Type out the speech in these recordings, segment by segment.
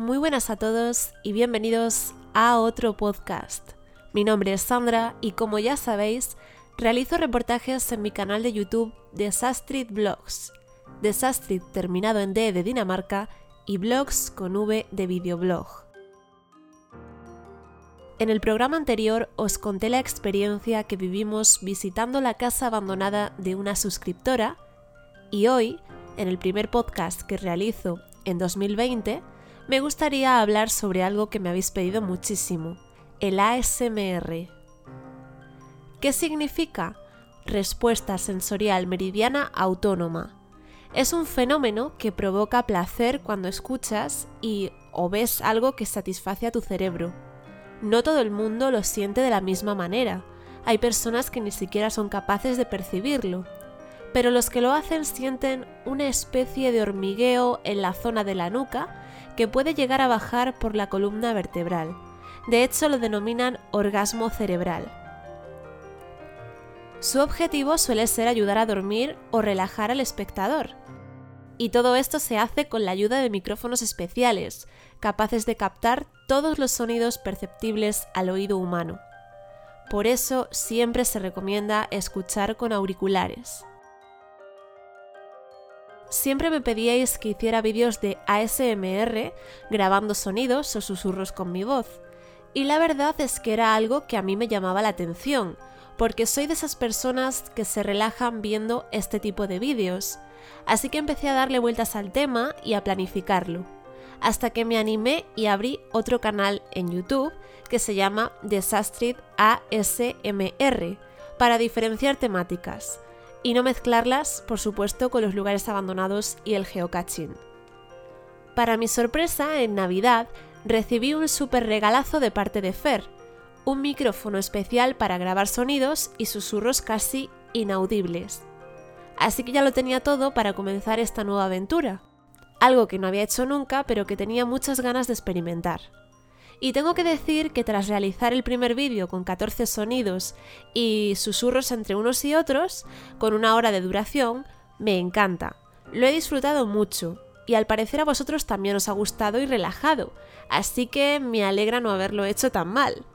muy buenas a todos y bienvenidos a otro podcast. Mi nombre es Sandra y como ya sabéis, realizo reportajes en mi canal de YouTube de Sastrid Vlogs. De Sastrid terminado en D de Dinamarca y Blogs con V de videoblog. En el programa anterior os conté la experiencia que vivimos visitando la casa abandonada de una suscriptora y hoy, en el primer podcast que realizo en 2020, me gustaría hablar sobre algo que me habéis pedido muchísimo, el ASMR. ¿Qué significa? Respuesta sensorial meridiana autónoma. Es un fenómeno que provoca placer cuando escuchas y o ves algo que satisface a tu cerebro. No todo el mundo lo siente de la misma manera. Hay personas que ni siquiera son capaces de percibirlo. Pero los que lo hacen sienten una especie de hormigueo en la zona de la nuca que puede llegar a bajar por la columna vertebral. De hecho, lo denominan orgasmo cerebral. Su objetivo suele ser ayudar a dormir o relajar al espectador. Y todo esto se hace con la ayuda de micrófonos especiales, capaces de captar todos los sonidos perceptibles al oído humano. Por eso siempre se recomienda escuchar con auriculares. Siempre me pedíais que hiciera vídeos de ASMR grabando sonidos o susurros con mi voz, y la verdad es que era algo que a mí me llamaba la atención, porque soy de esas personas que se relajan viendo este tipo de vídeos, así que empecé a darle vueltas al tema y a planificarlo, hasta que me animé y abrí otro canal en YouTube que se llama Desastrid ASMR, para diferenciar temáticas y no mezclarlas, por supuesto, con los lugares abandonados y el geocaching. Para mi sorpresa, en Navidad recibí un súper regalazo de parte de Fer, un micrófono especial para grabar sonidos y susurros casi inaudibles. Así que ya lo tenía todo para comenzar esta nueva aventura, algo que no había hecho nunca pero que tenía muchas ganas de experimentar. Y tengo que decir que tras realizar el primer vídeo con 14 sonidos y susurros entre unos y otros, con una hora de duración, me encanta. Lo he disfrutado mucho y al parecer a vosotros también os ha gustado y relajado, así que me alegra no haberlo hecho tan mal.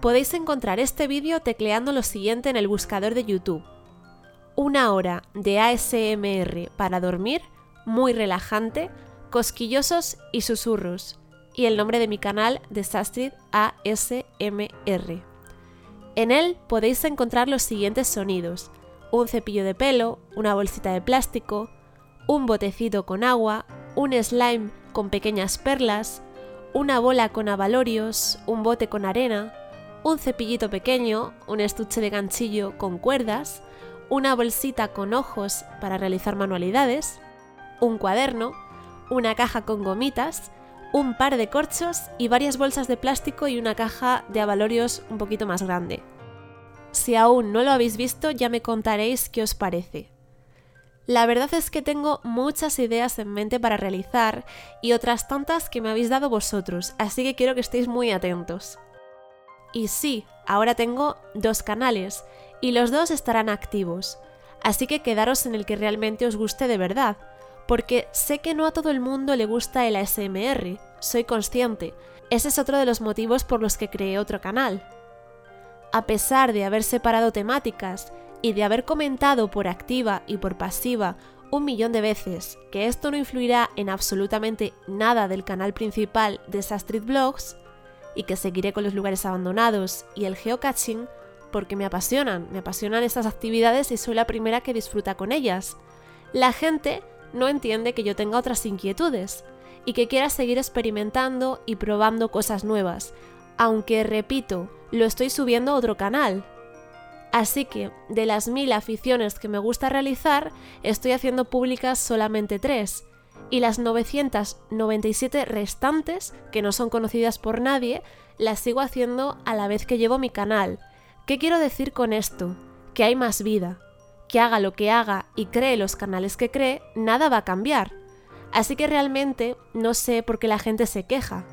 Podéis encontrar este vídeo tecleando lo siguiente en el buscador de YouTube. Una hora de ASMR para dormir, muy relajante, cosquillosos y susurros y el nombre de mi canal Desastrid ASMR. En él podéis encontrar los siguientes sonidos: un cepillo de pelo, una bolsita de plástico, un botecito con agua, un slime con pequeñas perlas, una bola con abalorios, un bote con arena, un cepillito pequeño, un estuche de ganchillo con cuerdas, una bolsita con ojos para realizar manualidades, un cuaderno, una caja con gomitas un par de corchos y varias bolsas de plástico y una caja de abalorios un poquito más grande. Si aún no lo habéis visto, ya me contaréis qué os parece. La verdad es que tengo muchas ideas en mente para realizar y otras tantas que me habéis dado vosotros, así que quiero que estéis muy atentos. Y sí, ahora tengo dos canales y los dos estarán activos, así que quedaros en el que realmente os guste de verdad, porque sé que no a todo el mundo le gusta el ASMR, soy consciente. Ese es otro de los motivos por los que creé otro canal. A pesar de haber separado temáticas y de haber comentado por activa y por pasiva un millón de veces que esto no influirá en absolutamente nada del canal principal de Street Blogs y que seguiré con los lugares abandonados y el geocaching porque me apasionan, me apasionan estas actividades y soy la primera que disfruta con ellas. La gente no entiende que yo tenga otras inquietudes y que quiera seguir experimentando y probando cosas nuevas, aunque repito, lo estoy subiendo a otro canal. Así que, de las mil aficiones que me gusta realizar, estoy haciendo públicas solamente tres, y las 997 restantes, que no son conocidas por nadie, las sigo haciendo a la vez que llevo mi canal. ¿Qué quiero decir con esto? Que hay más vida, que haga lo que haga y cree los canales que cree, nada va a cambiar. Así que realmente no sé por qué la gente se queja.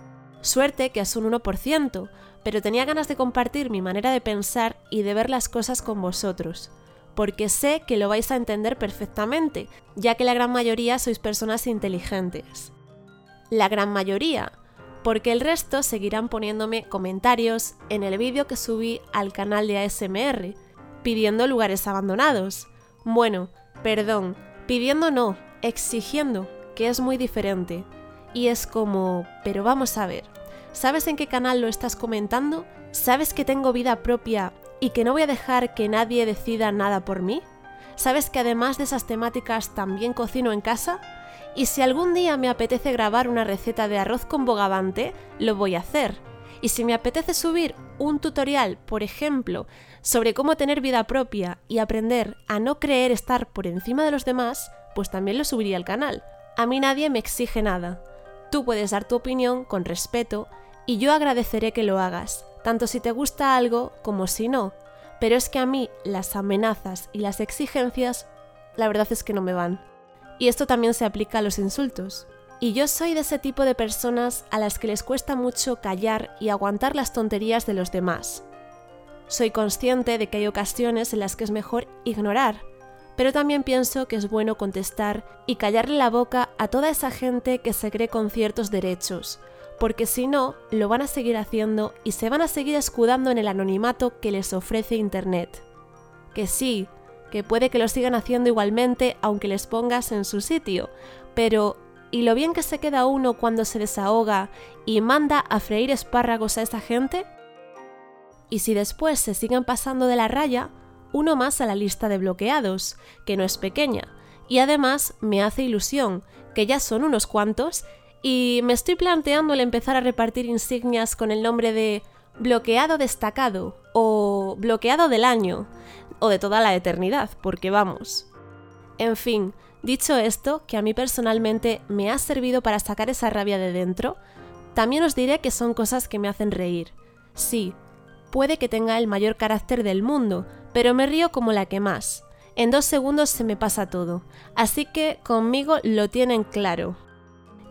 Suerte que es un 1%, pero tenía ganas de compartir mi manera de pensar y de ver las cosas con vosotros, porque sé que lo vais a entender perfectamente, ya que la gran mayoría sois personas inteligentes. la gran mayoría, porque el resto seguirán poniéndome comentarios en el vídeo que subí al canal de ASMR, pidiendo lugares abandonados. Bueno, perdón, pidiendo no, exigiendo, que es muy diferente. Y es como, pero vamos a ver, ¿sabes en qué canal lo estás comentando? ¿Sabes que tengo vida propia y que no voy a dejar que nadie decida nada por mí? ¿Sabes que además de esas temáticas también cocino en casa? Y si algún día me apetece grabar una receta de arroz con bogavante, lo voy a hacer. Y si me apetece subir un tutorial, por ejemplo, sobre cómo tener vida propia y aprender a no creer estar por encima de los demás, pues también lo subiría al canal. A mí nadie me exige nada. Tú puedes dar tu opinión con respeto y yo agradeceré que lo hagas, tanto si te gusta algo como si no. Pero es que a mí las amenazas y las exigencias, la verdad es que no me van. Y esto también se aplica a los insultos. Y yo soy de ese tipo de personas a las que les cuesta mucho callar y aguantar las tonterías de los demás. Soy consciente de que hay ocasiones en las que es mejor ignorar, pero también pienso que es bueno contestar y callarle la boca a toda esa gente que se cree con ciertos derechos, porque si no, lo van a seguir haciendo y se van a seguir escudando en el anonimato que les ofrece Internet. Que sí, que puede que lo sigan haciendo igualmente aunque les pongas en su sitio, pero ¿y lo bien que se queda uno cuando se desahoga y manda a freír espárragos a esa gente? Y si después se siguen pasando de la raya, uno más a la lista de bloqueados, que no es pequeña, y además me hace ilusión, que ya son unos cuantos, y me estoy planteando el empezar a repartir insignias con el nombre de bloqueado destacado o bloqueado del año, o de toda la eternidad, porque vamos. En fin, dicho esto, que a mí personalmente me ha servido para sacar esa rabia de dentro, también os diré que son cosas que me hacen reír. Sí, puede que tenga el mayor carácter del mundo, pero me río como la que más. En dos segundos se me pasa todo, así que conmigo lo tienen claro.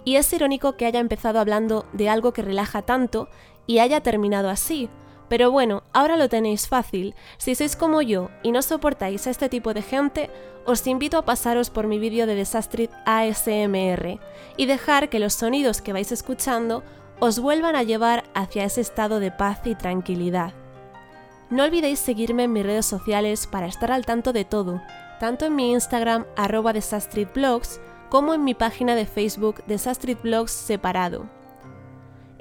Y es irónico que haya empezado hablando de algo que relaja tanto y haya terminado así, pero bueno, ahora lo tenéis fácil. Si sois como yo y no soportáis a este tipo de gente, os invito a pasaros por mi vídeo de Desastrid ASMR y dejar que los sonidos que vais escuchando os vuelvan a llevar hacia ese estado de paz y tranquilidad. No olvidéis seguirme en mis redes sociales para estar al tanto de todo, tanto en mi Instagram arroba como en mi página de Facebook Desastridblogs separado.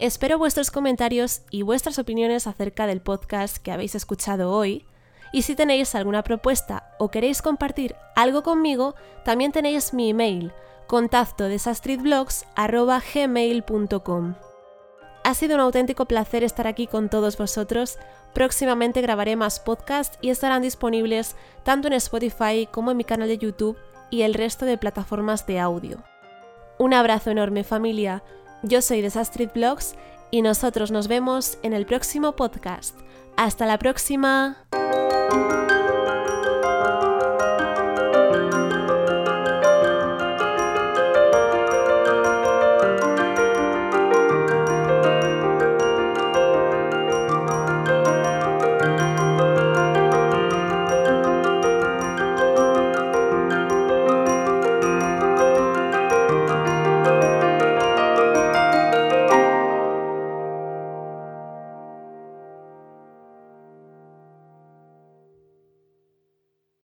Espero vuestros comentarios y vuestras opiniones acerca del podcast que habéis escuchado hoy. Y si tenéis alguna propuesta o queréis compartir algo conmigo, también tenéis mi email, contacto. Ha sido un auténtico placer estar aquí con todos vosotros. Próximamente grabaré más podcasts y estarán disponibles tanto en Spotify como en mi canal de YouTube y el resto de plataformas de audio. Un abrazo enorme familia. Yo soy Desastrid Vlogs y nosotros nos vemos en el próximo podcast. Hasta la próxima.